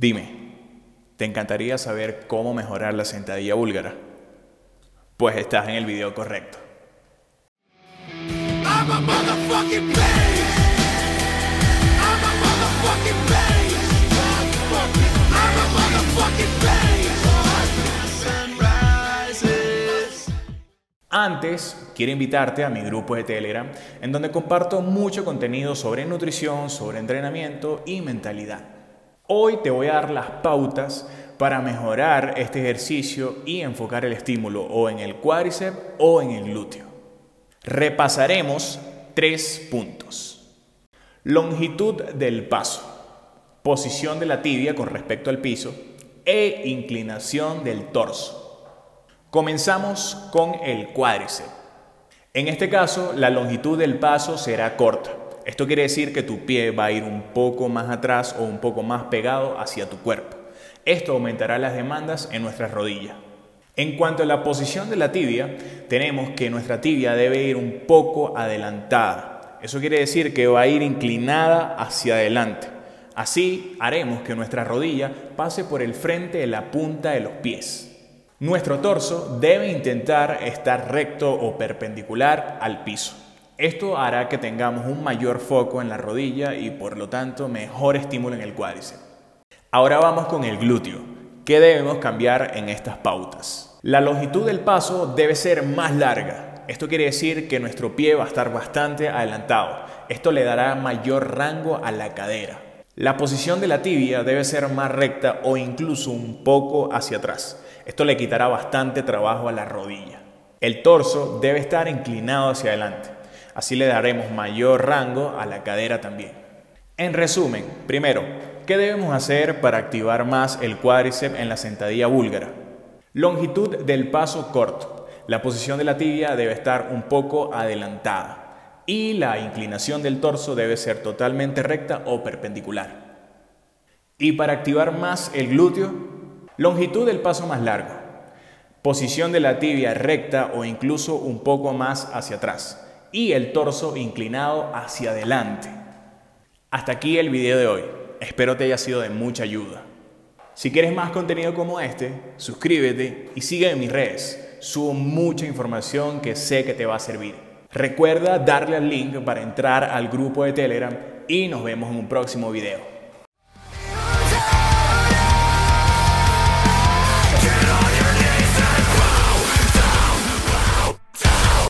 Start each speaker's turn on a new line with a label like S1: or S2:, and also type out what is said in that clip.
S1: Dime, ¿te encantaría saber cómo mejorar la sentadilla búlgara? Pues estás en el video correcto. Antes, quiero invitarte a mi grupo de Telegram, en donde comparto mucho contenido sobre nutrición, sobre entrenamiento y mentalidad. Hoy te voy a dar las pautas para mejorar este ejercicio y enfocar el estímulo o en el cuádriceps o en el glúteo. Repasaremos tres puntos. Longitud del paso, posición de la tibia con respecto al piso e inclinación del torso. Comenzamos con el cuádriceps. En este caso, la longitud del paso será corta esto quiere decir que tu pie va a ir un poco más atrás o un poco más pegado hacia tu cuerpo. Esto aumentará las demandas en nuestras rodillas. En cuanto a la posición de la tibia, tenemos que nuestra tibia debe ir un poco adelantada. Eso quiere decir que va a ir inclinada hacia adelante. Así haremos que nuestra rodilla pase por el frente de la punta de los pies. Nuestro torso debe intentar estar recto o perpendicular al piso. Esto hará que tengamos un mayor foco en la rodilla y por lo tanto mejor estímulo en el cuádriceps. Ahora vamos con el glúteo. ¿Qué debemos cambiar en estas pautas? La longitud del paso debe ser más larga. Esto quiere decir que nuestro pie va a estar bastante adelantado. Esto le dará mayor rango a la cadera. La posición de la tibia debe ser más recta o incluso un poco hacia atrás. Esto le quitará bastante trabajo a la rodilla. El torso debe estar inclinado hacia adelante. Así le daremos mayor rango a la cadera también. En resumen, primero, ¿qué debemos hacer para activar más el cuádriceps en la sentadilla búlgara? Longitud del paso corto. La posición de la tibia debe estar un poco adelantada y la inclinación del torso debe ser totalmente recta o perpendicular. Y para activar más el glúteo, longitud del paso más largo. Posición de la tibia recta o incluso un poco más hacia atrás y el torso inclinado hacia adelante. Hasta aquí el video de hoy. Espero te haya sido de mucha ayuda. Si quieres más contenido como este, suscríbete y sigue en mis redes. Subo mucha información que sé que te va a servir. Recuerda darle al link para entrar al grupo de Telegram y nos vemos en un próximo video.